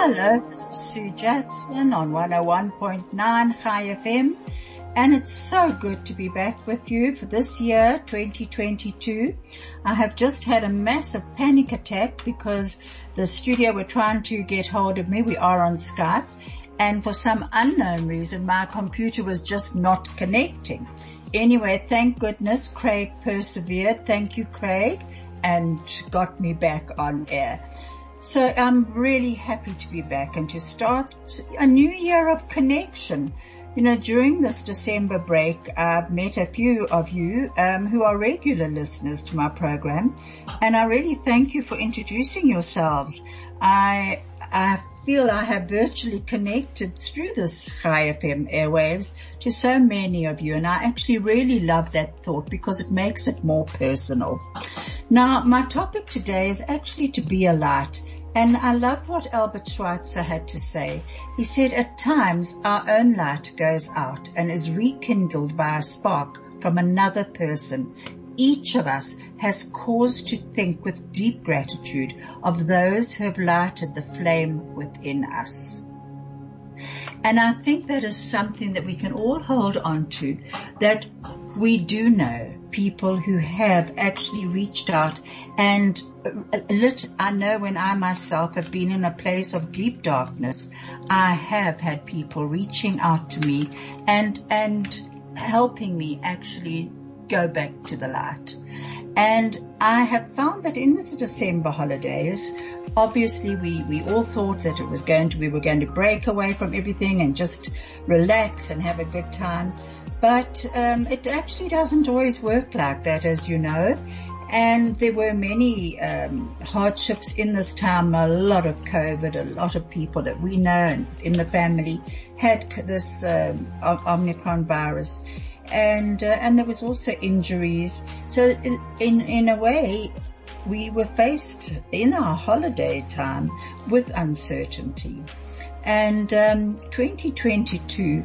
Hello, this is Sue Jackson on 101.9 Chai FM and it's so good to be back with you for this year, 2022. I have just had a massive panic attack because the studio were trying to get hold of me. We are on Skype and for some unknown reason my computer was just not connecting. Anyway, thank goodness Craig persevered. Thank you Craig and got me back on air. So I'm really happy to be back and to start a new year of connection. You know, during this December break, I've met a few of you um, who are regular listeners to my program, and I really thank you for introducing yourselves. I I feel I have virtually connected through this Chai FM airwaves to so many of you, and I actually really love that thought because it makes it more personal. Now, my topic today is actually to be a light. And I loved what Albert Schweitzer had to say. He said, at times our own light goes out and is rekindled by a spark from another person. Each of us has cause to think with deep gratitude of those who have lighted the flame within us. And I think that is something that we can all hold on to, that we do know people who have actually reached out and uh, lit, I know when I myself have been in a place of deep darkness, I have had people reaching out to me and, and helping me actually go back to the light. And I have found that in this December holidays, obviously we, we all thought that it was going to, we were going to break away from everything and just relax and have a good time. But um, it actually doesn't always work like that, as you know. And there were many um, hardships in this time. A lot of COVID, a lot of people that we know in the family had this um, Omicron virus, and uh, and there was also injuries. So in, in a way, we were faced in our holiday time with uncertainty. And um, 2022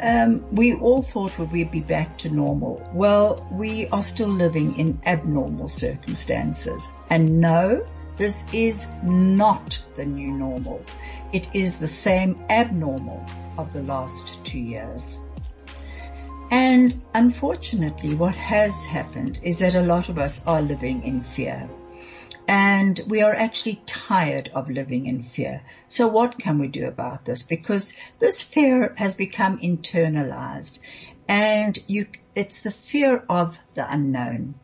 um, we all thought would we be back to normal. Well, we are still living in abnormal circumstances. And no, this is not the new normal. It is the same abnormal of the last two years. And unfortunately, what has happened is that a lot of us are living in fear. And we are actually tired of living in fear. So what can we do about this? Because this fear has become internalized and you, it's the fear of the unknown.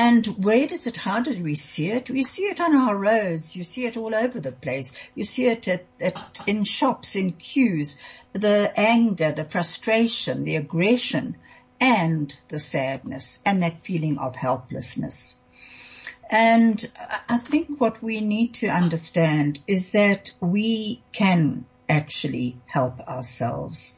And where does it, how do we see it? We see it on our roads. You see it all over the place. You see it at, at, in shops, in queues, the anger, the frustration, the aggression, and the sadness, and that feeling of helplessness. And I think what we need to understand is that we can actually help ourselves.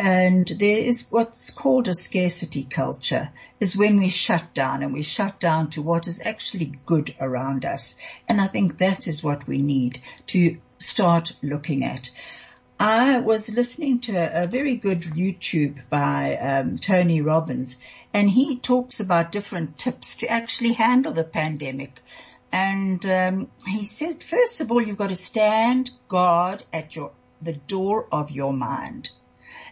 And there is what's called a scarcity culture is when we shut down and we shut down to what is actually good around us. And I think that is what we need to start looking at. I was listening to a, a very good YouTube by um, Tony Robbins, and he talks about different tips to actually handle the pandemic. And um, he said, first of all, you've got to stand guard at your the door of your mind.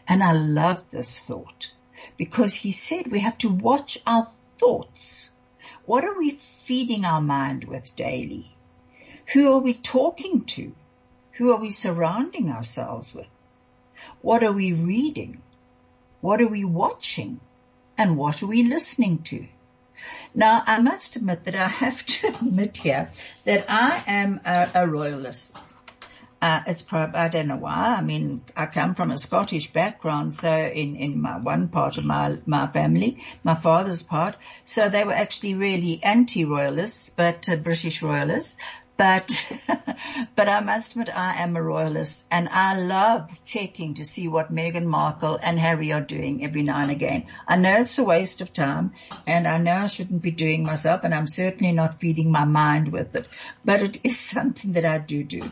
And I love this thought because he said we have to watch our thoughts. What are we feeding our mind with daily? Who are we talking to? Who are we surrounding ourselves with? What are we reading? What are we watching? And what are we listening to? Now, I must admit that I have to admit here that I am a, a royalist. Uh, it's probably, I don't know why. I mean, I come from a Scottish background, so in, in my one part of my, my family, my father's part, so they were actually really anti-royalists, but uh, British royalists. But, but I must admit I am a royalist and I love checking to see what Meghan Markle and Harry are doing every now and again. I know it's a waste of time and I know I shouldn't be doing myself and I'm certainly not feeding my mind with it, but it is something that I do do.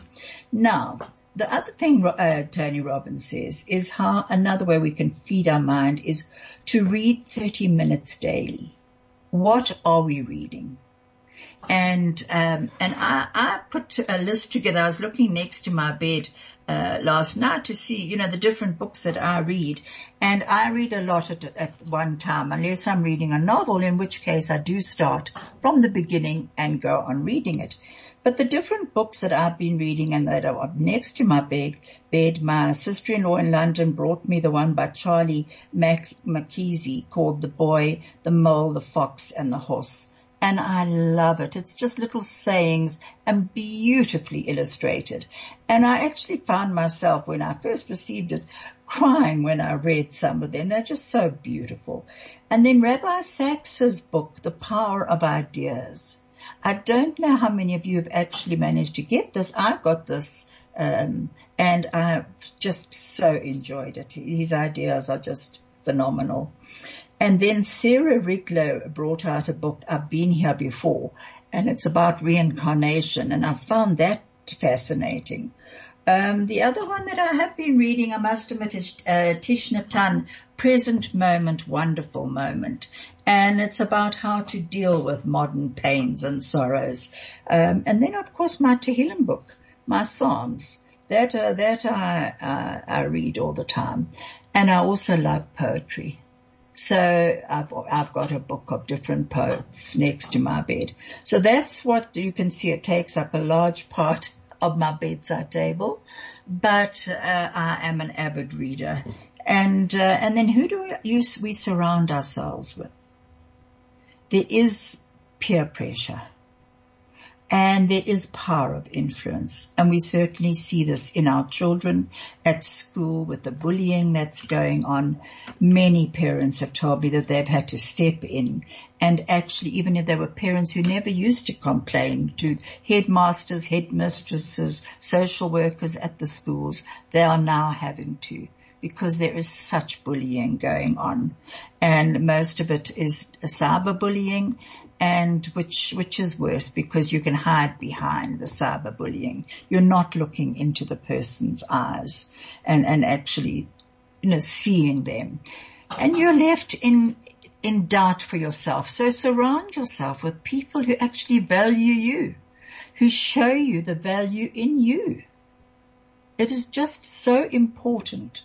Now, the other thing uh, Tony Robbins says is how another way we can feed our mind is to read 30 minutes daily. What are we reading? And um, and I, I put a list together. I was looking next to my bed uh, last night to see, you know, the different books that I read, and I read a lot at, at one time, unless I'm reading a novel, in which case I do start from the beginning and go on reading it. But the different books that I've been reading and that are up next to my bed, bed, my sister-in-law in London brought me the one by Charlie Mac- Mackesy called The Boy, the Mole, the Fox and the Horse and I love it. It's just little sayings and beautifully illustrated. And I actually found myself when I first received it crying when I read some of them. They're just so beautiful. And then Rabbi Sacks's book, The Power of Ideas. I don't know how many of you have actually managed to get this. I got this, um, and I just so enjoyed it. His ideas are just phenomenal. And then Sarah Riglow brought out a book, I've been here before, and it's about reincarnation, and I found that fascinating. Um, the other one that I have been reading, I must admit, is uh, Thich Nhat Hanh, Present Moment, Wonderful Moment. And it's about how to deal with modern pains and sorrows. Um, and then, of course, my Tehillim book, my Psalms. That, uh, that I, uh, I read all the time. And I also love poetry. So I've, I've got a book of different poets next to my bed. So that's what you can see. It takes up a large part of my bedside table, but uh, I am an avid reader. And uh, and then who do we use? We surround ourselves with. There is peer pressure. And there is power of influence. And we certainly see this in our children at school with the bullying that's going on. Many parents have told me that they've had to step in and actually even if they were parents who never used to complain to headmasters, headmistresses, social workers at the schools, they are now having to because there is such bullying going on and most of it is cyberbullying and which, which is worse because you can hide behind the cyberbullying. You're not looking into the person's eyes and, and actually, you know, seeing them. And you're left in, in doubt for yourself. So surround yourself with people who actually value you, who show you the value in you. It is just so important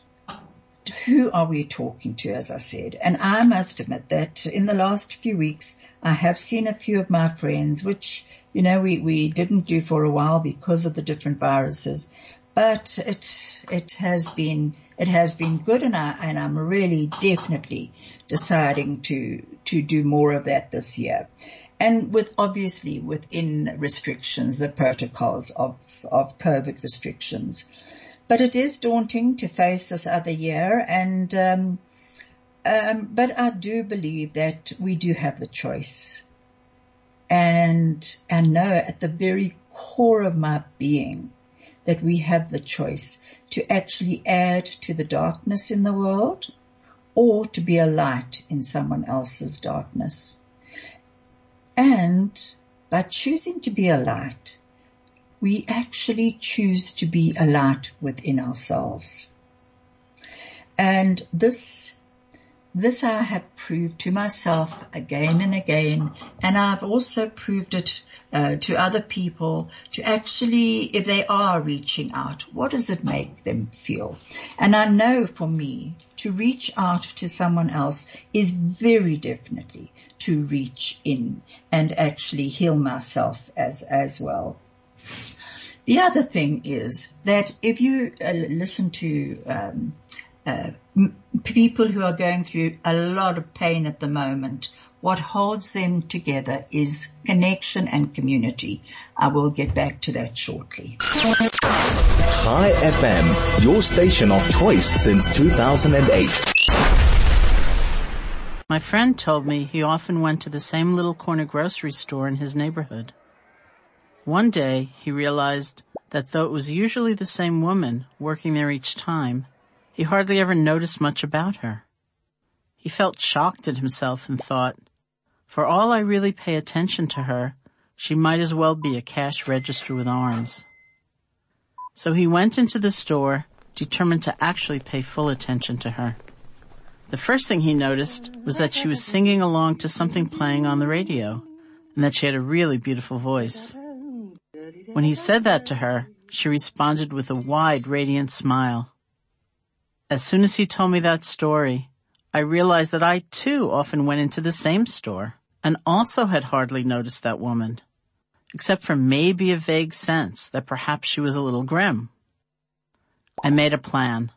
who are we talking to, as I said? And I must admit that in the last few weeks, I have seen a few of my friends, which, you know, we, we didn't do for a while because of the different viruses, but it, it has been, it has been good and I, and I'm really definitely deciding to, to do more of that this year. And with obviously within restrictions, the protocols of, of COVID restrictions. But it is daunting to face this other year and, um, um, but I do believe that we do have the choice. And, and know at the very core of my being that we have the choice to actually add to the darkness in the world or to be a light in someone else's darkness. And by choosing to be a light, we actually choose to be a light within ourselves. And this, this I have proved to myself again and again, and I've also proved it uh, to other people to actually, if they are reaching out, what does it make them feel? And I know for me, to reach out to someone else is very definitely to reach in and actually heal myself as, as well. The other thing is that if you uh, listen to um, uh, people who are going through a lot of pain at the moment, what holds them together is connection and community. I will get back to that shortly. Chai FM, your station of choice since 2008. My friend told me he often went to the same little corner grocery store in his neighborhood. One day he realized that though it was usually the same woman working there each time, he hardly ever noticed much about her. He felt shocked at himself and thought, for all I really pay attention to her, she might as well be a cash register with arms. So he went into the store, determined to actually pay full attention to her. The first thing he noticed was that she was singing along to something playing on the radio, and that she had a really beautiful voice. When he said that to her, she responded with a wide, radiant smile. As soon as he told me that story, I realized that I too often went into the same store and also had hardly noticed that woman, except for maybe a vague sense that perhaps she was a little grim. I made a plan.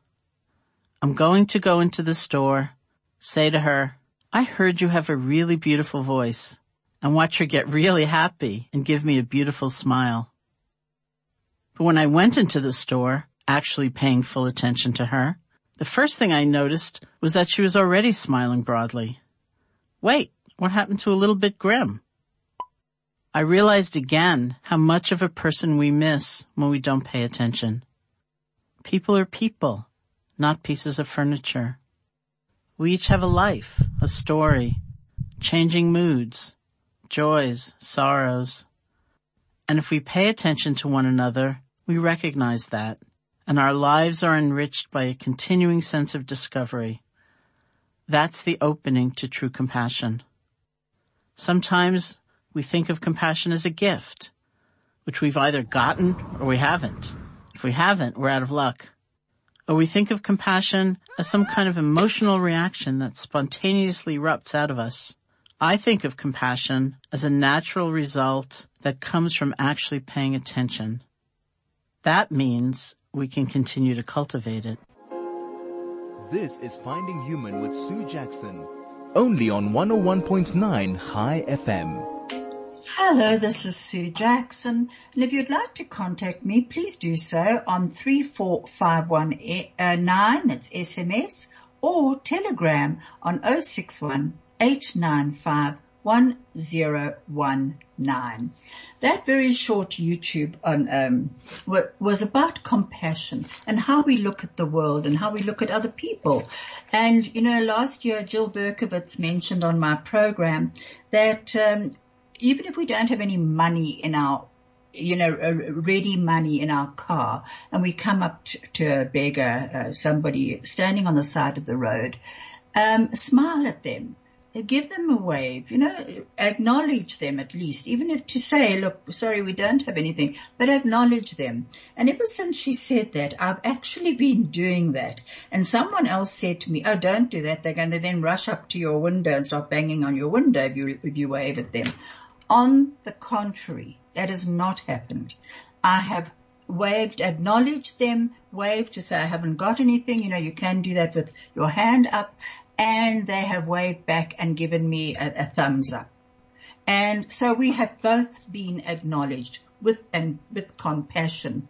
I'm going to go into the store, say to her, I heard you have a really beautiful voice, and watch her get really happy and give me a beautiful smile. But when I went into the store, actually paying full attention to her, the first thing I noticed was that she was already smiling broadly. Wait, what happened to a little bit grim? I realized again how much of a person we miss when we don't pay attention. People are people, not pieces of furniture. We each have a life, a story, changing moods, joys, sorrows. And if we pay attention to one another, we recognize that, and our lives are enriched by a continuing sense of discovery. That's the opening to true compassion. Sometimes we think of compassion as a gift, which we've either gotten or we haven't. If we haven't, we're out of luck. Or we think of compassion as some kind of emotional reaction that spontaneously erupts out of us. I think of compassion as a natural result that comes from actually paying attention. That means we can continue to cultivate it. This is Finding Human with Sue Jackson only on 101.9 Chai FM. Hello, this is Sue Jackson, and if you'd like to contact me, please do so on 34519, it's SMS, or Telegram on 061 895 1019. That very short YouTube on, um, was about compassion and how we look at the world and how we look at other people. And, you know, last year Jill Berkowitz mentioned on my program that, um, even if we don't have any money in our you know, ready money in our car and we come up to a beggar, uh, somebody standing on the side of the road, um, smile at them give them a wave, you know, acknowledge them at least, even if to say, look, sorry, we don't have anything, but acknowledge them. And ever since she said that, I've actually been doing that. And someone else said to me, oh, don't do that. They're going to then rush up to your window and start banging on your window if you, if you wave at them. On the contrary, that has not happened. I have waved, acknowledged them, waved to say I haven't got anything. You know, you can do that with your hand up and they have waved back and given me a, a thumbs up. And so we have both been acknowledged with and with compassion.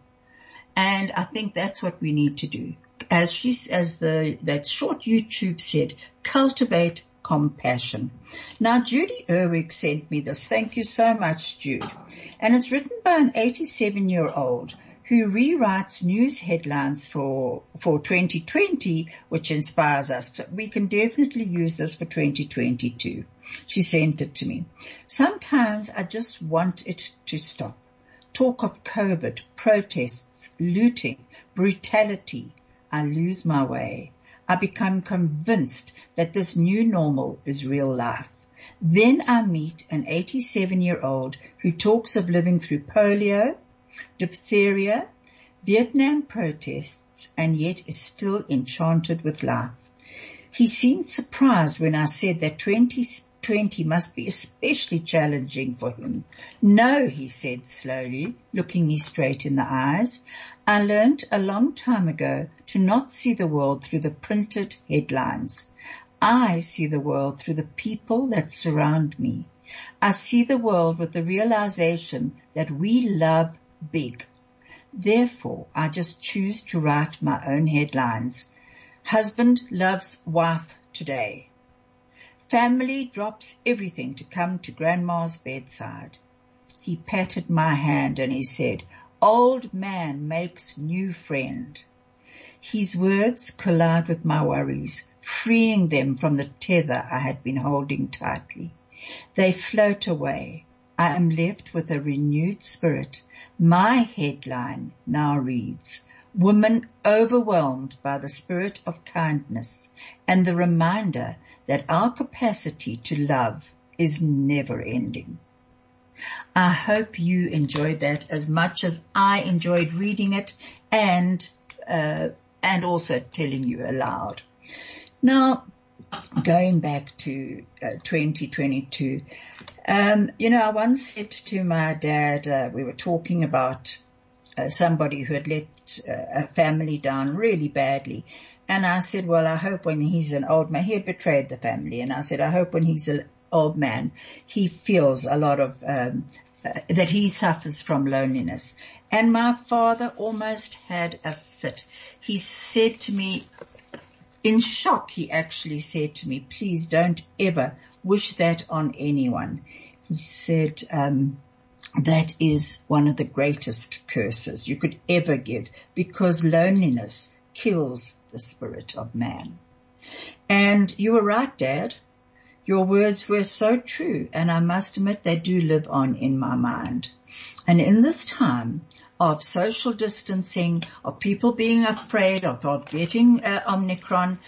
And I think that's what we need to do. As she, as the, that short YouTube said, cultivate compassion. Now Judy Erwick sent me this. Thank you so much, Jude. And it's written by an 87 year old who rewrites news headlines for, for 2020, which inspires us. We can definitely use this for 2022. She sent it to me. Sometimes I just want it to stop. Talk of COVID, protests, looting, brutality. I lose my way. I become convinced that this new normal is real life. Then I meet an 87 year old who talks of living through polio, diphtheria, Vietnam protests, and yet is still enchanted with life. He seemed surprised when I said that 2020 must be especially challenging for him. No, he said slowly, looking me straight in the eyes. I learned a long time ago to not see the world through the printed headlines. I see the world through the people that surround me. I see the world with the realization that we love big. Therefore, I just choose to write my own headlines. Husband loves wife today. Family drops everything to come to grandma's bedside. he patted my hand and he said, old man makes new friend. His words collide with my worries, freeing them from the tether I had been holding tightly. They float away. I am left with a renewed spirit. My headline now reads, Woman overwhelmed by the spirit of kindness and the reminder that our capacity to love is never ending. I hope you enjoyed that as much as I enjoyed reading it and, uh, and also telling you aloud. Now, going back to uh, 2022, um, you know, I once said to my dad, uh, we were talking about uh, somebody who had let uh, a family down really badly. And I said, well, I hope when he's an old man, he had betrayed the family. And I said, I hope when he's an old man, he feels a lot of, um, uh, that he suffers from loneliness. And my father almost had a fit. He said to me, in shock, he actually said to me, please don't ever wish that on anyone. He said, um, that is one of the greatest curses you could ever give because loneliness kills the spirit of man. And you were right, Dad. Your words were so true and I must admit they do live on in my mind. And in this time of social distancing, of people being afraid of, of getting uh, Omicron,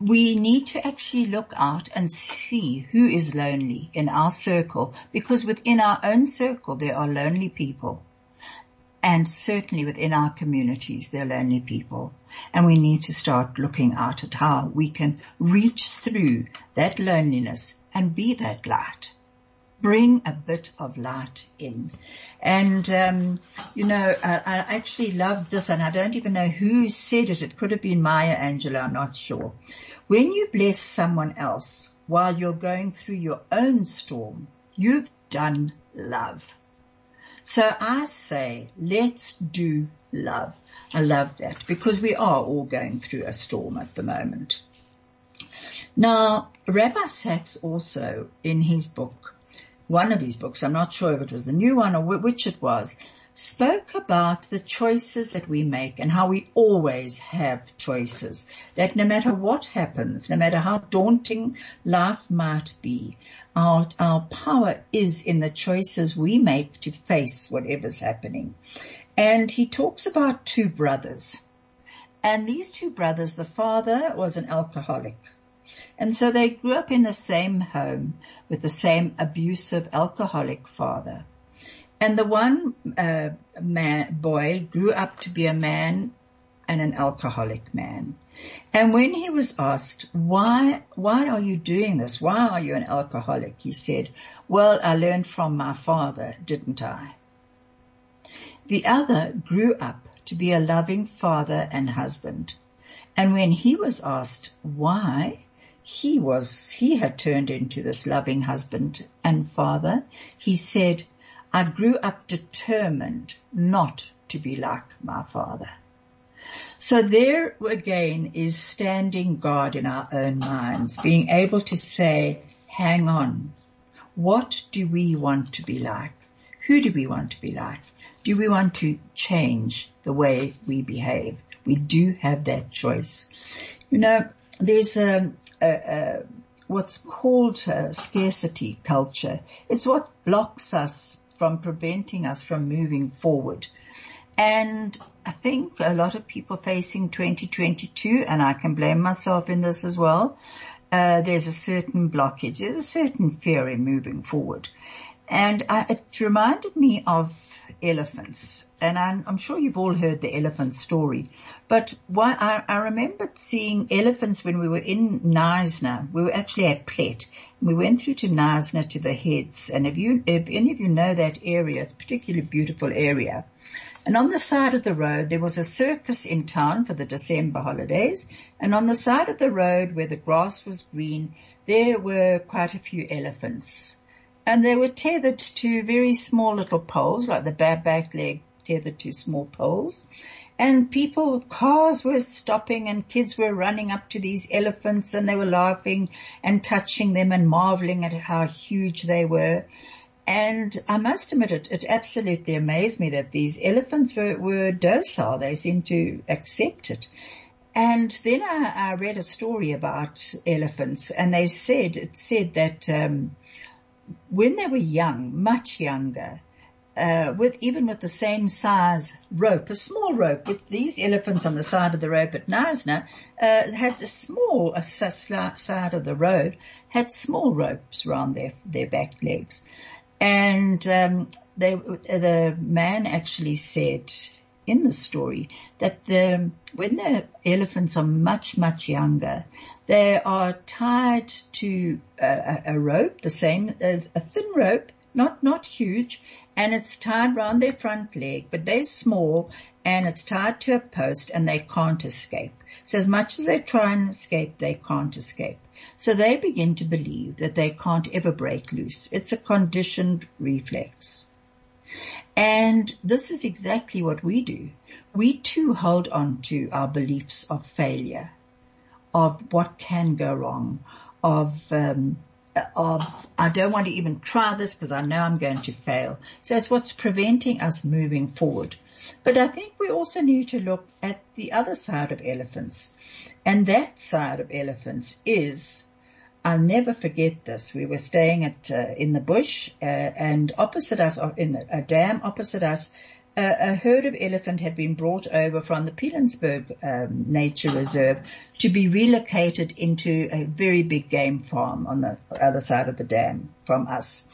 we need to actually look out and see who is lonely in our circle because within our own circle there are lonely people. And certainly within our communities there are lonely people. And we need to start looking out at how we can reach through that loneliness and be that light. Bring a bit of light in. And, um, you know, I, I actually love this and I don't even know who said it. It could have been Maya Angelou, I'm not sure. When you bless someone else while you're going through your own storm, you've done love. So I say, let's do love. I love that because we are all going through a storm at the moment. Now, Rabbi Sacks also in his book, one of his books, I'm not sure if it was a new one or which it was, spoke about the choices that we make and how we always have choices. That no matter what happens, no matter how daunting life might be, our, our power is in the choices we make to face whatever's happening. And he talks about two brothers. And these two brothers, the father was an alcoholic. And so they grew up in the same home with the same abusive alcoholic father. And the one uh, man, boy grew up to be a man and an alcoholic man. And when he was asked, why, why are you doing this? Why are you an alcoholic? He said, well, I learned from my father, didn't I? The other grew up to be a loving father and husband. And when he was asked why he was, he had turned into this loving husband and father, he said, I grew up determined not to be like my father. So there again is standing guard in our own minds, being able to say, hang on, what do we want to be like? Who do we want to be like? Do we want to change the way we behave? We do have that choice. You know, there's a, a, a what's called scarcity culture. It's what blocks us from preventing us from moving forward. And I think a lot of people facing 2022, and I can blame myself in this as well, uh, there's a certain blockage, there's a certain fear in moving forward. And I, it reminded me of elephants. And I'm, I'm, sure you've all heard the elephant story. But why, I, I remembered seeing elephants when we were in Knysna. We were actually at Plett. We went through to Knysna to the heads. And if you, if any of you know that area, it's a particularly beautiful area. And on the side of the road, there was a circus in town for the December holidays. And on the side of the road where the grass was green, there were quite a few elephants and they were tethered to very small little poles, like the bareback leg tethered to small poles. And people, cars were stopping and kids were running up to these elephants and they were laughing and touching them and marveling at how huge they were. And I must admit, it, it absolutely amazed me that these elephants were, were docile. They seemed to accept it. And then I, I, read a story about elephants, and they said it said that um, when they were young, much younger, uh, with even with the same size rope, a small rope, with these elephants on the side of the rope at Knysna uh, had the small uh, side of the road had small ropes around their their back legs, and um, they the man actually said in the story that the when the elephants are much much younger, they are tied to a, a rope, the same a, a thin rope, not not huge, and it's tied round their front leg, but they're small and it's tied to a post and they can't escape. So as much as they try and escape, they can't escape. So they begin to believe that they can't ever break loose. It's a conditioned reflex. And this is exactly what we do. We too hold on to our beliefs of failure, of what can go wrong, of um, I don't want to even try this because I know I'm going to fail. So it's what's preventing us moving forward. But I think we also need to look at the other side of elephants. And that side of elephants is, I'll never forget this. We were staying at, uh, in the bush, uh, and opposite us, in a dam opposite us, a, herd of elephant had been brought over from the Pilanesberg um, Nature Reserve to be relocated into a very big game farm on the other side of the dam from us.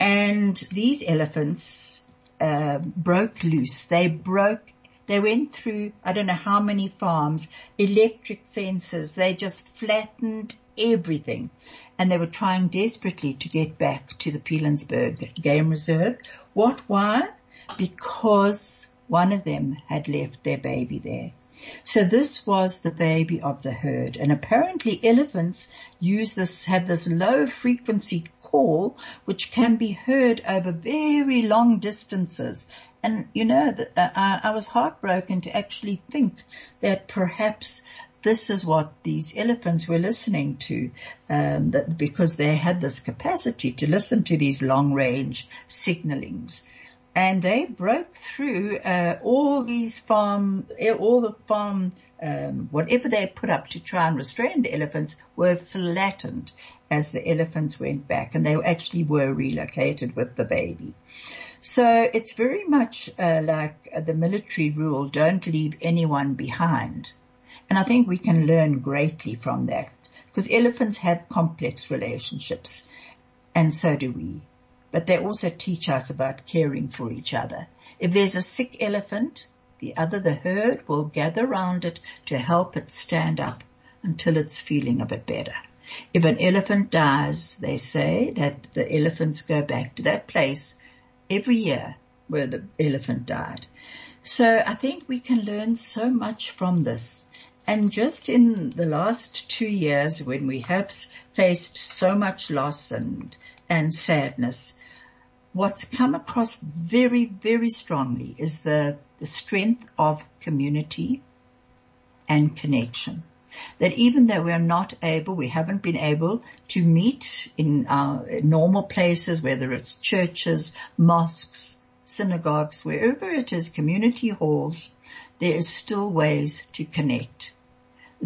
And these elephants uh, broke loose. They broke they went through, I don't know how many farms, electric fences. They just flattened everything. And they were trying desperately to get back to the Pilanesberg Game Reserve. What, why? Because one of them had left their baby there. So this was the baby of the herd and apparently elephants use this, have this low frequency call which can be heard over very long distances. And you know, uh, I, was heartbroken to actually think that perhaps this is what these elephants were listening to, um, because they had this capacity to listen to these long range signalings and they broke through uh, all these farm, all the farm, um, whatever they put up to try and restrain the elephants were flattened as the elephants went back, and they actually were relocated with the baby. So it's very much uh, like the military rule: don't leave anyone behind. And I think we can learn greatly from that because elephants have complex relationships, and so do we but they also teach us about caring for each other. If there's a sick elephant, the other, the herd, will gather around it to help it stand up until it's feeling a bit better. If an elephant dies, they say that the elephants go back to that place every year where the elephant died. So I think we can learn so much from this. And just in the last two years when we have faced so much loss and, and sadness, what's come across very, very strongly is the, the strength of community and connection. That even though we are not able, we haven't been able to meet in our normal places, whether it's churches, mosques, synagogues, wherever it is, community halls, there is still ways to connect.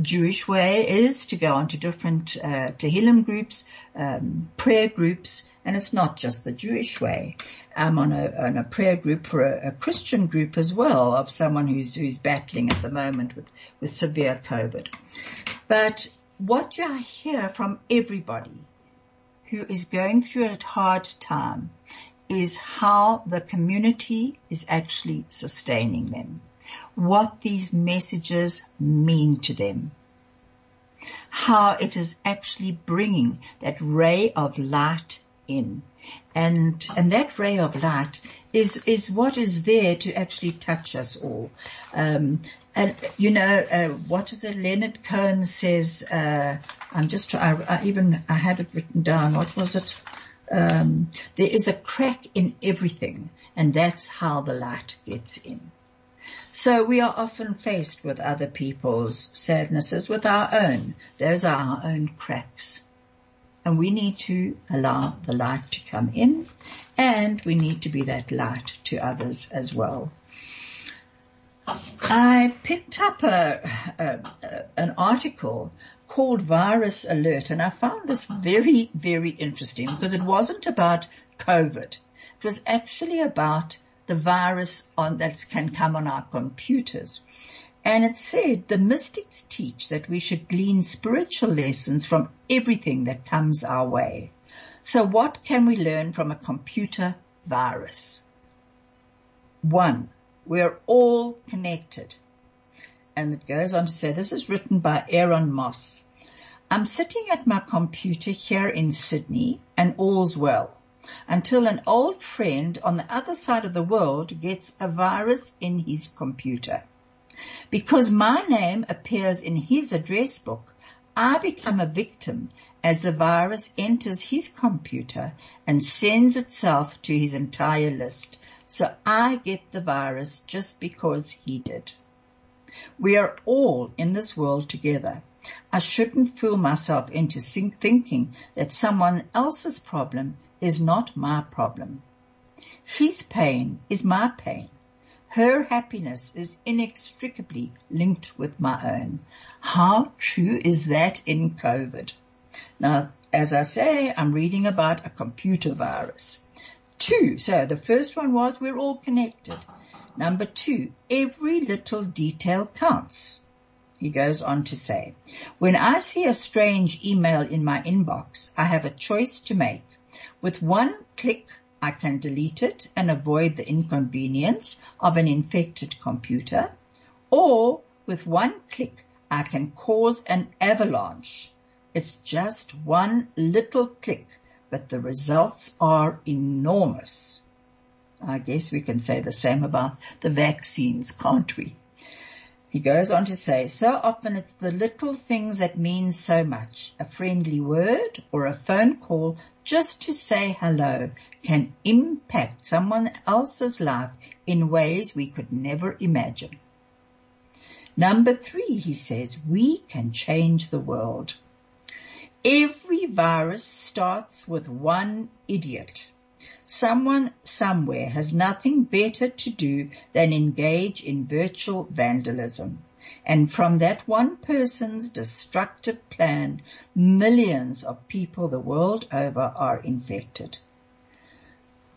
Jewish way is to go on to different uh, Tehillim groups, um, prayer groups, and it's not just the Jewish way. I'm on a, on a prayer group for a, a, Christian group as well of someone who's, who's battling at the moment with, with severe COVID. But what you hear from everybody who is going through a hard time is how the community is actually sustaining them, what these messages mean to them, how it is actually bringing that ray of light in. And, and that ray of light is, is what is there to actually touch us all. Um, and you know, uh, what is it? Leonard Cohen says, uh, I'm just, I, I even, I had it written down. What was it? Um, there is a crack in everything and that's how the light gets in. So we are often faced with other people's sadnesses with our own. Those are our own cracks and we need to allow the light to come in And we need to be that light to others as well. I picked up a, a, an article called Virus Alert and I found this very, very interesting because it wasn't about COVID. It was actually about the virus on, that can come on our computers. And it said the mystics teach that we should glean spiritual lessons from everything that comes our way. So what can we learn from a computer virus? One, we're all connected. And it goes on to say, this is written by Aaron Moss. I'm sitting at my computer here in Sydney and all's well until an old friend on the other side of the world gets a virus in his computer. Because my name appears in his address book, I become a victim as the virus enters his computer and sends itself to his entire list. So I get the virus just because he did. We are all in this world together. I shouldn't fool myself into thinking that someone else's problem is not my problem. His pain is my pain. Her happiness is inextricably linked with my own. How true is that in COVID? Now, as I say, I'm reading about a computer virus. Two, so the first one was we're all connected. Number two, every little detail counts. He goes on to say, when I see a strange email in my inbox, I have a choice to make. With one click, I can delete it and avoid the inconvenience of an infected computer, or with one click, I can cause an avalanche. It's just one little click but the results are enormous. I guess we can say the same about the vaccines, can't we? He goes on to say, so often it's the little things that mean so much. A friendly word or a phone call just to say hello can impact someone else's life in ways we could never imagine. Number three, he says, we can change the world. Every virus starts with one idiot. Someone somewhere has nothing better to do than engage in virtual vandalism. And from that one person's destructive plan, millions of people the world over are infected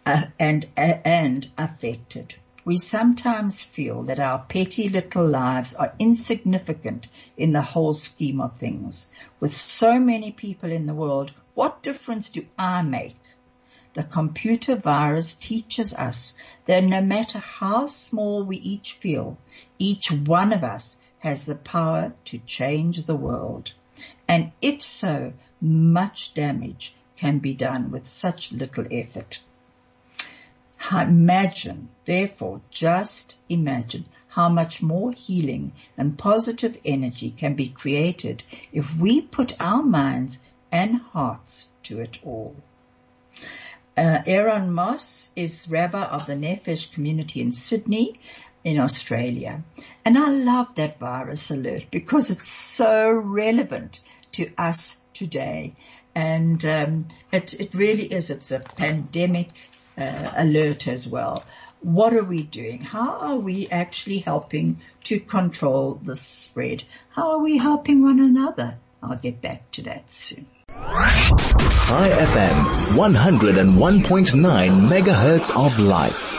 uh, and, uh, and affected. We sometimes feel that our petty little lives are insignificant in the whole scheme of things. With so many people in the world, what difference do I make? The computer virus teaches us that no matter how small we each feel, each one of us has the power to change the world. And if so, much damage can be done with such little effort. Imagine, therefore, just imagine how much more healing and positive energy can be created if we put our minds and hearts to it all. Uh, Aaron Moss is Rabbi of the Nefesh community in Sydney in Australia. And I love that virus alert because it's so relevant to us today. And um, it, it really is. It's a pandemic uh, alert as well. What are we doing? How are we actually helping to control the spread? How are we helping one another? I'll get back to that soon. Chai FM, 101.9 megahertz of life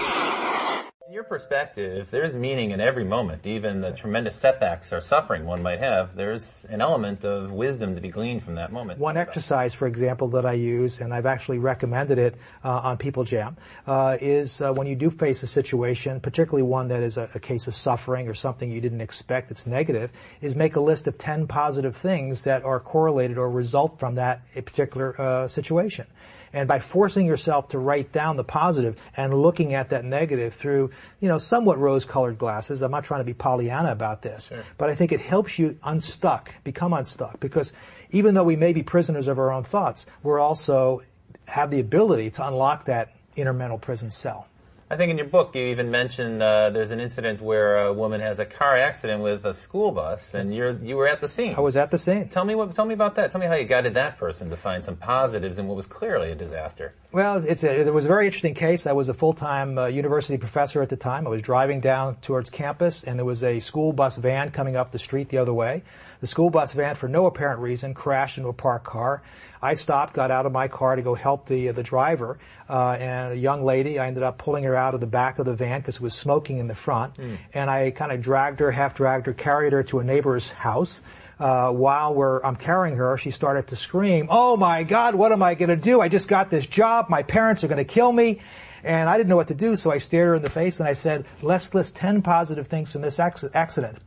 perspective, there's meaning in every moment, even the tremendous setbacks or suffering one might have. There's an element of wisdom to be gleaned from that moment. One exercise, for example, that I use, and I've actually recommended it uh, on People Jam, uh, is uh, when you do face a situation, particularly one that is a, a, case of suffering or something you didn't expect that's negative, is make a list of 10 positive things that are correlated or result from that particular uh, situation. And by forcing yourself to write down the positive and looking at that negative through, you know, somewhat rose-colored glasses, I'm not trying to be Pollyanna about this, sure. but I think it helps you unstuck, become unstuck, because even though we may be prisoners of our own thoughts, we're also have the ability to unlock that inner mental prison cell. I think in your book you even mentioned uh, there's an incident where a woman has a car accident with a school bus, and you're you were at the scene. I was at the scene. Tell me what. Tell me about that. Tell me how you guided that person to find some positives in what was clearly a disaster. Well, it's a, it was a very interesting case. I was a full-time uh, university professor at the time. I was driving down towards campus, and there was a school bus van coming up the street the other way. The school bus van, for no apparent reason, crashed into a parked car. I stopped, got out of my car to go help the the driver, uh, and a young lady. I ended up pulling her out of the back of the van because it was smoking in the front, mm. and I kind of dragged her, half dragged her, carried her to a neighbor's house. Uh, while we're, I'm carrying her, she started to scream, "Oh my God, what am I going to do? I just got this job. My parents are going to kill me." And I didn't know what to do, so I stared her in the face and I said, let's list 10 positive things from this accident.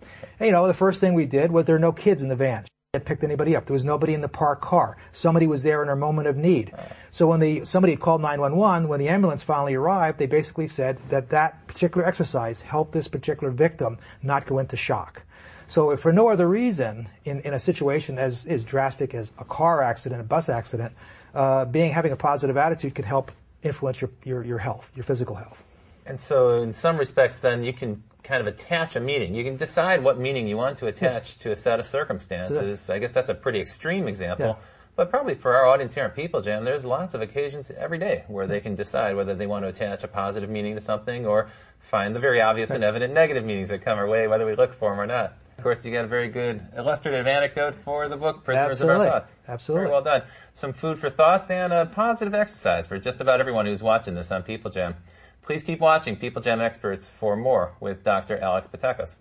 You know, the first thing we did was there were no kids in the van had picked anybody up. There was nobody in the parked car. Somebody was there in a moment of need. So when the somebody called 911, when the ambulance finally arrived, they basically said that that particular exercise helped this particular victim not go into shock. So if for no other reason, in, in a situation as, as drastic as a car accident, a bus accident, uh, being having a positive attitude can help influence your, your, your health, your physical health. And so in some respects then you can kind of attach a meaning. You can decide what meaning you want to attach yes. to a set of circumstances. I guess that's a pretty extreme example. Yeah. But probably for our audience here on People Jam, there's lots of occasions every day where they can decide whether they want to attach a positive meaning to something or find the very obvious right. and evident negative meanings that come our way, whether we look for them or not. Of course, you got a very good illustrative anecdote for the book, Prisoners Absolutely. of Our Thoughts. Absolutely. Very well done. Some food for thought and a positive exercise for just about everyone who's watching this on People Jam. Please keep watching People Jam Experts for more with Dr. Alex Pattakos.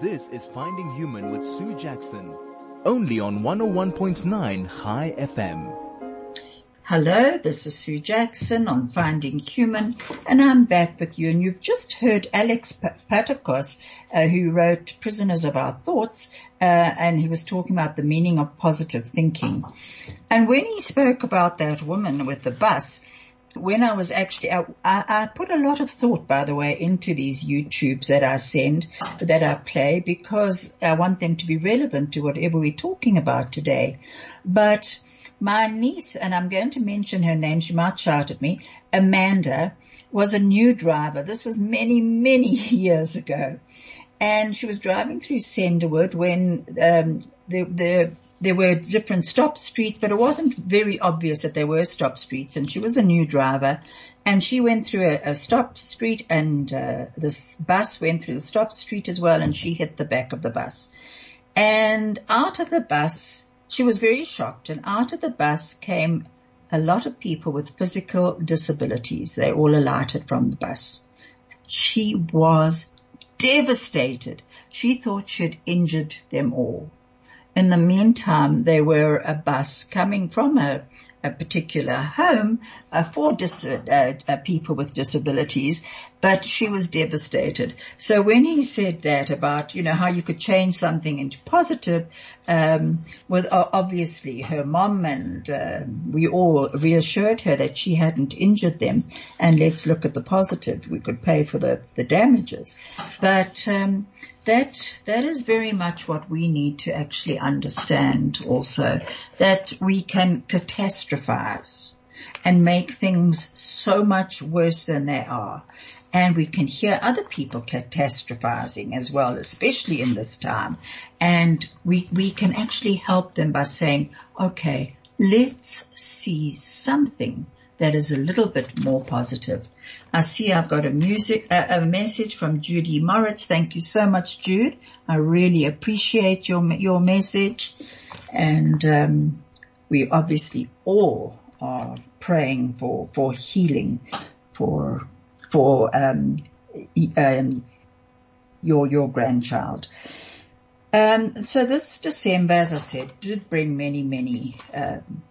This is Finding Human with Sue Jackson, only on 101.9 Chai FM. Hello, this is Sue Jackson on Finding Human, and I'm back with you. And you've just heard Alex Pattakos, uh, who wrote Prisoners of Our Thoughts, uh, and he was talking about the meaning of positive thinking. And when he spoke about that woman with the bus, when I was actually, I, I, put a lot of thought, by the way, into these YouTubes that I send, that I play, because I want them to be relevant to whatever we're talking about today. But my niece, and I'm going to mention her name, she might shout at me, Amanda, was a new driver. This was many, many years ago. And she was driving through Senderwood when um, the, the there were different stop streets, but it wasn't very obvious that there were stop streets. And she was a new driver, and she went through a, a stop street, and uh, this bus went through the stop street as well, and she hit the back of the bus. And out of the bus, she was very shocked, and out of the bus came a lot of people with physical disabilities. They all alighted from the bus. She was devastated. She thought she'd injured them all. In the meantime, there were a bus coming from a, a particular home uh, for dis- uh, uh, people with disabilities, but she was devastated. So when he said that about, you know, how you could change something into positive, um, with obviously her mom and uh, we all reassured her that she hadn't injured them, and let's look at the positive. We could pay for the the damages, but um, that that is very much what we need to actually understand. Also, that we can catastrophize and make things so much worse than they are. And we can hear other people catastrophizing as well, especially in this time. And we, we can actually help them by saying, okay, let's see something that is a little bit more positive. I see I've got a music, a message from Judy Moritz. Thank you so much, Jude. I really appreciate your, your message. And, um, we obviously all are praying for, for healing for for um, um, your your grandchild. Um, so this December, as I said, did bring many many um,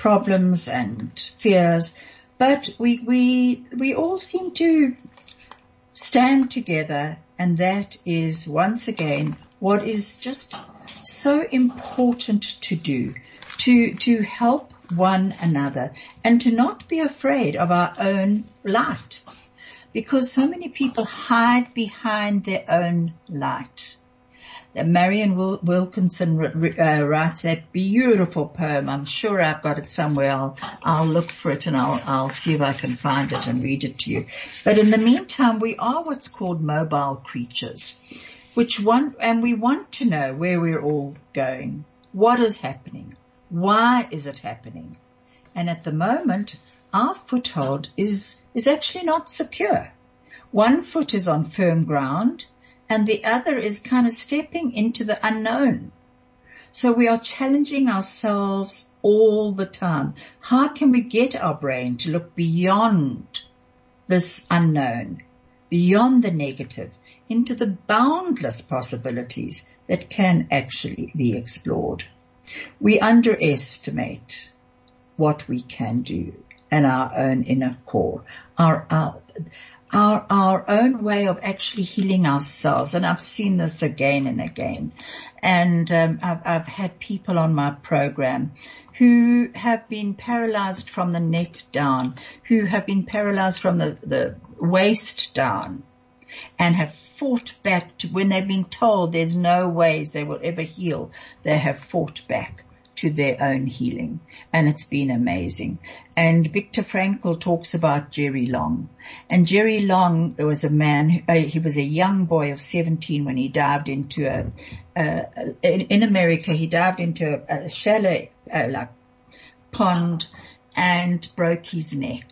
problems and fears, but we we we all seem to stand together, and that is once again what is just so important to do to to help one another and to not be afraid of our own light because so many people hide behind their own light. Marion Wilkinson uh, writes that beautiful poem. I'm sure I've got it somewhere. I'll, I'll look for it and I'll, I'll see if I can find it and read it to you. But in the meantime, we are what's called mobile creatures, which want, and we want to know where we're all going. What is happening? Why is it happening? And at the moment, our foothold is, is actually not secure. One foot is on firm ground and the other is kind of stepping into the unknown. So we are challenging ourselves all the time. How can we get our brain to look beyond this unknown, beyond the negative, into the boundless possibilities that can actually be explored? We underestimate what we can do and our own inner core, our, our, our, our own way of actually healing ourselves. And I've seen this again and again. And um, I've, I've had people on my program who have been paralyzed from the neck down, who have been paralyzed from the, the waist down and have fought back to when they've been told there's no ways they will ever heal. They have fought back to their own healing. And it's been amazing. And Viktor Frankl talks about Jerry Long. And Jerry Long was a man, uh, he was a young boy of 17 when he dived into a, in, in, America, he dived into a, a shallow, uh, like pond and broke his neck.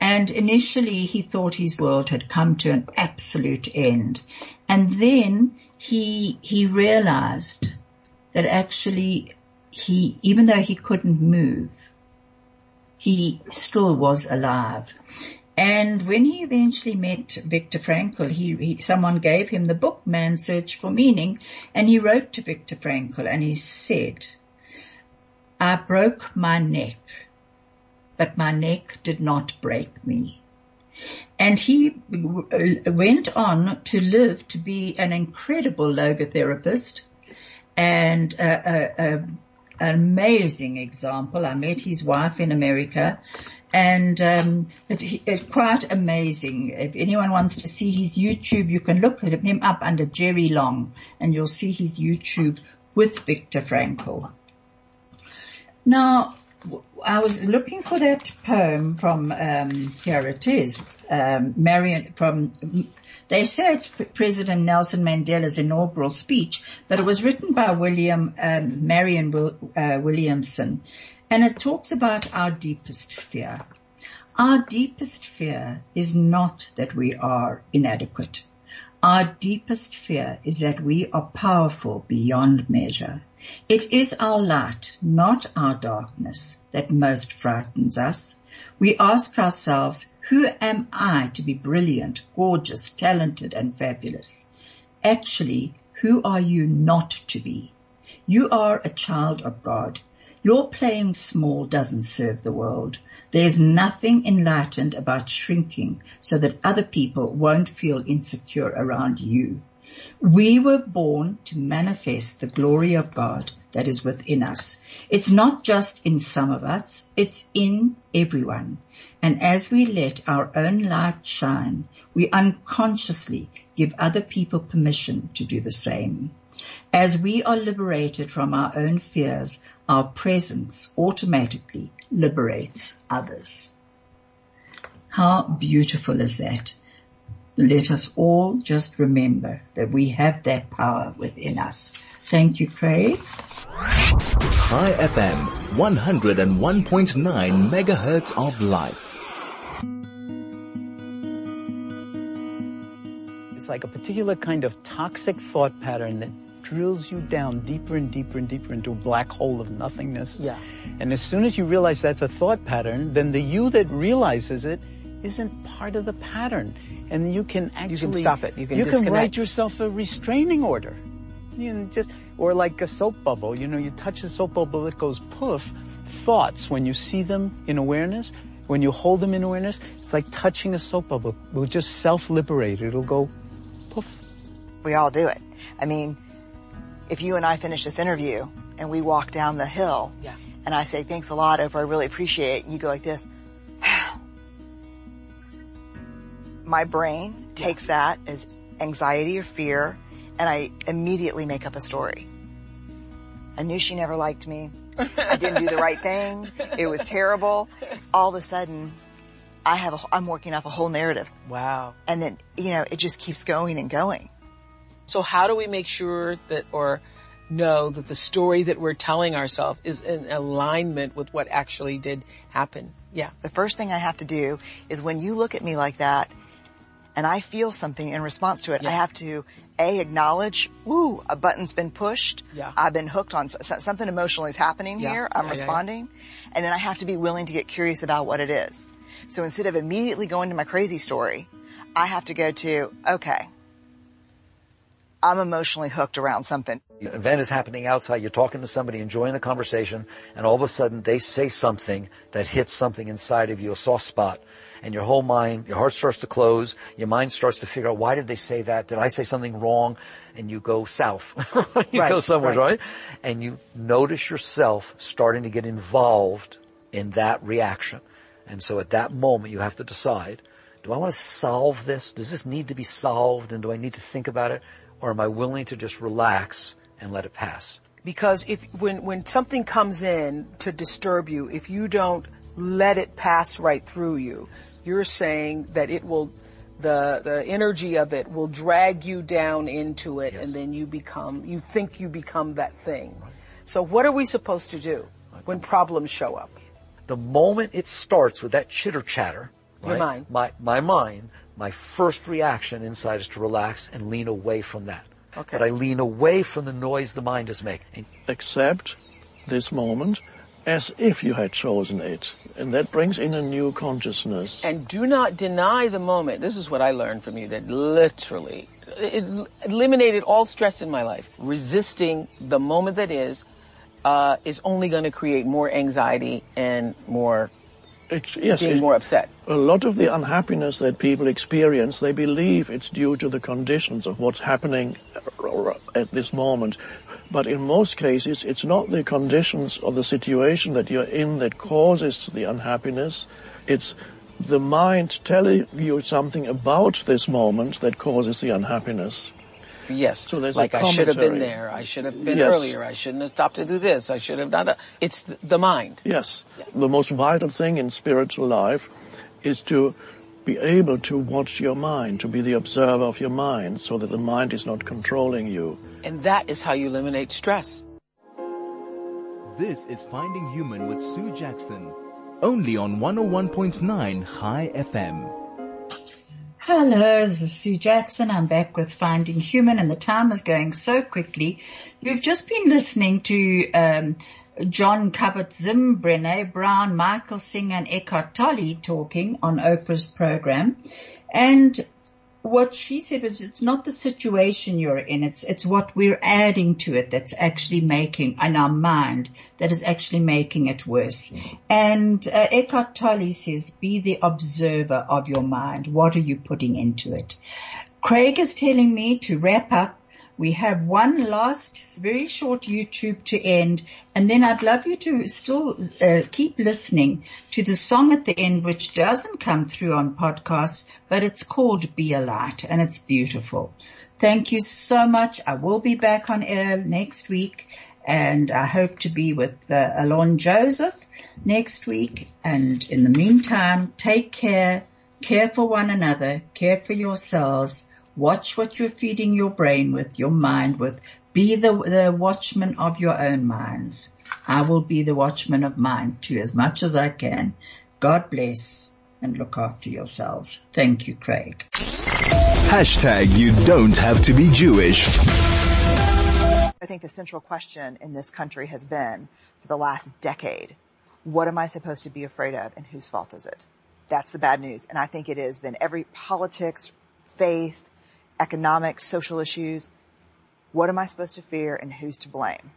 And initially he thought his world had come to an absolute end. And then he, he realized that actually he, even though he couldn't move, he still was alive. And when he eventually met Viktor Frankl, he, he, someone gave him the book Man's Search for Meaning, and he wrote to Viktor Frankl and he said, I broke my neck, but my neck did not break me. And he went on to live to be an incredible logotherapist and a, a, a amazing example. I met his wife in America and um, it, it, quite amazing. If anyone wants to see his YouTube, you can look him up under Jerry Long and you'll see his YouTube with Viktor Frankl. Now, I was looking for that poem from, um, here it is, um, Marion, from they say it's President Nelson Mandela's inaugural speech, but it was written by William um, Marion uh, Williamson, and it talks about our deepest fear. Our deepest fear is not that we are inadequate. Our deepest fear is that we are powerful beyond measure. It is our light, not our darkness, that most frightens us. We ask ourselves, who am I to be brilliant, gorgeous, talented and fabulous? Actually, who are you not to be? You are a child of God. Your playing small doesn't serve the world. There's nothing enlightened about shrinking so that other people won't feel insecure around you. We were born to manifest the glory of God that is within us. It's not just in some of us, it's in everyone. And as we let our own light shine, we unconsciously give other people permission to do the same. As we are liberated from our own fears, our presence automatically liberates others. How beautiful is that? Let us all just remember that we have that power within us. Thank you, Craig. Chai FM, 101.9 megahertz of life. Like a particular kind of toxic thought pattern that drills you down deeper and deeper and deeper into a black hole of nothingness. Yeah. And as soon as you realize that's a thought pattern, then the you that realizes it isn't part of the pattern. And you can actually... You can stop it. You can You disconnect. can write yourself a restraining order. You know, just, or like a soap bubble. You know, you touch a soap bubble, it goes poof. Thoughts, when you see them in awareness, when you hold them in awareness, it's like touching a soap bubble. It will just self-liberate. It'll go We all do it. I mean, if you and I finish this interview and we walk down the hill Yeah. and I say, thanks a lot, Oprah, I really appreciate it. And you go like this. My brain takes that as anxiety or fear and I immediately make up a story. I knew she never liked me. I didn't do the right thing. It was terrible. All of a sudden, I have a, I'm working off a whole narrative. Wow. And then, you know, it just keeps going and going. So how do we make sure that, or know that the story that we're telling ourselves is in alignment with what actually did happen? Yeah. The first thing I have to do is when you look at me like that and I feel something in response to it, Yeah. I have to A, acknowledge, woo, a button's been pushed. Yeah. I've been hooked on something emotional is happening Yeah. here. I'm Yeah, yeah, yeah. responding. And then I have to be willing to get curious about what it is. So instead of immediately going to my crazy story, I have to go to, okay, I'm emotionally hooked around something. An event is happening outside, you're talking to somebody, enjoying the conversation, and all of a sudden they say something that hits something inside of you, a soft spot, and your whole mind, your heart starts to close, your mind starts to figure out why did they say that? Did I say something wrong? And you go south. you Right, go somewhere, right. right? And you notice yourself starting to get involved in that reaction. And so at that moment you have to decide, do I want to solve this? Does this need to be solved and do I need to think about it? Or am I willing to just relax and let it pass? Because if, when, when something comes in to disturb you, if you don't let it pass right through you, you're saying that it will, the, the energy of it will drag you down into it and then you become, you think you become that thing. So what are we supposed to do when problems show up? The moment it starts with that chitter chatter, Your mind. my, my mind, my first reaction inside is to relax and lean away from that. Okay. But I lean away from the noise the mind is making. And accept this moment as if you had chosen it. And that brings in a new consciousness. And do not deny the moment. This is what I learned from you that literally it eliminated all stress in my life. Resisting the moment that is, uh, is only going to create more anxiety and more It's, yes, being it- more upset. a lot of the unhappiness that people experience, they believe it's due to the conditions of what's happening at this moment. But in most cases, it's not the conditions or the situation that you're in that causes the unhappiness. It's the mind telling you something about this moment that causes the unhappiness. Yes. So there's like I should have been there. I should have been Yes. earlier. I shouldn't have stopped to do this. I should have done that. It's the mind. Yes. The most vital thing in spiritual life is to be able to watch your mind, to be the observer of your mind so that the mind is not controlling you. And that is how you eliminate stress. This is Finding Human with Sue Jackson. Only on 101.9 Chai FM. Hello, this is Sue Jackson. I'm back with Finding Human and the time is going so quickly. You've just been listening to um, Jon Kabat-Zinn, Brene Brown, Michael Singer and Eckhart Tolle talking on Oprah's program. And what she said was it's not the situation you're in, it's, it's what we're adding to it that's actually making, in our mind, that is actually making it worse. And uh, Eckhart Tolle says, be the observer of your mind. What are you putting into it? Craig is telling me to wrap up. We have one last very short YouTube to end and then I'd love you to still uh, keep listening to the song at the end which doesn't come through on podcast but it's called Be a Light and it's beautiful. Thank you so much. I will be back on air next week and I hope to be with uh, Alon Joseph next week and in the meantime take care, care for one another, care for yourselves Watch what you're feeding your brain with, your mind with. Be the, the watchman of your own minds. I will be the watchman of mine too, as much as I can. God bless and look after yourselves. Thank you, Craig. Hashtag you don't have to be Jewish. I think the central question in this country has been for the last decade, what am I supposed to be afraid of and whose fault is it? That's the bad news. And I think it has been every politics, faith, economic, social issues. What am I supposed to fear and who's to blame?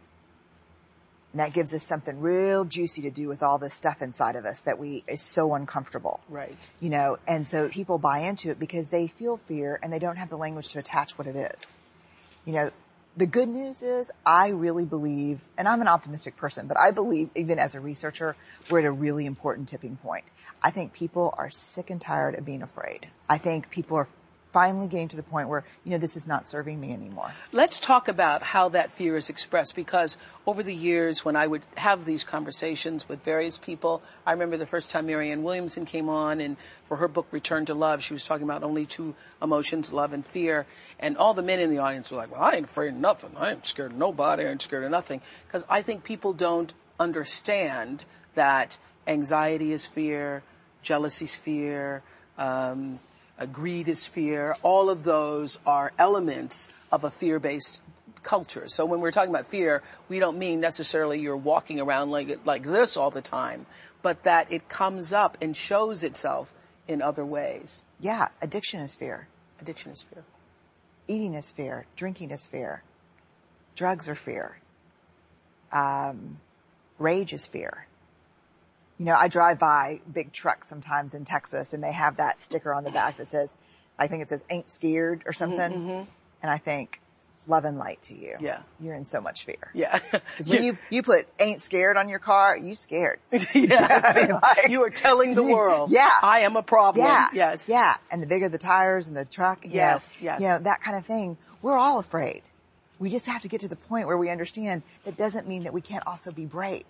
And that gives us something real juicy to do with all this stuff inside of us that we is so uncomfortable. Right. You know, and so people buy into it because they feel fear and they don't have the language to attach what it is. You know, the good news is I really believe, and I'm an optimistic person, but I believe even as a researcher, we're at a really important tipping point. I think people are sick and tired of being afraid. I think people are finally getting to the point where, you know, this is not serving me anymore. Let's talk about how that fear is expressed because over the years when I would have these conversations with various people, I remember the first time Marianne Williamson came on and for her book Return to Love, she was talking about only two emotions, love and fear. And all the men in the audience were like, well, I ain't afraid of nothing. I ain't scared of nobody. I ain't scared of nothing. Cause I think people don't understand that anxiety is fear, jealousy is fear, um, greed is fear. All of those are elements of a fear-based culture. So when we're talking about fear, we don't mean necessarily you're walking around like like this all the time, but that it comes up and shows itself in other ways. Yeah, addiction is fear. Addiction is fear. Eating is fear. Drinking is fear. Drugs are fear. Um, rage is fear. You know, I drive by big trucks sometimes in Texas and they have that sticker on the back that says, I think it says ain't scared or something. Mm-hmm. And I think, love and light to you. Yeah. You're in so much fear. Yeah. When you, you put ain't scared on your car, you scared. yes. like, you are telling the world. Yeah. I am a problem. Yeah. Yes. Yeah. And the bigger the tires and the truck. Yes. Know, yes. You know, that kind of thing. We're all afraid. We just have to get to the point where we understand that doesn't mean that we can't also be brave.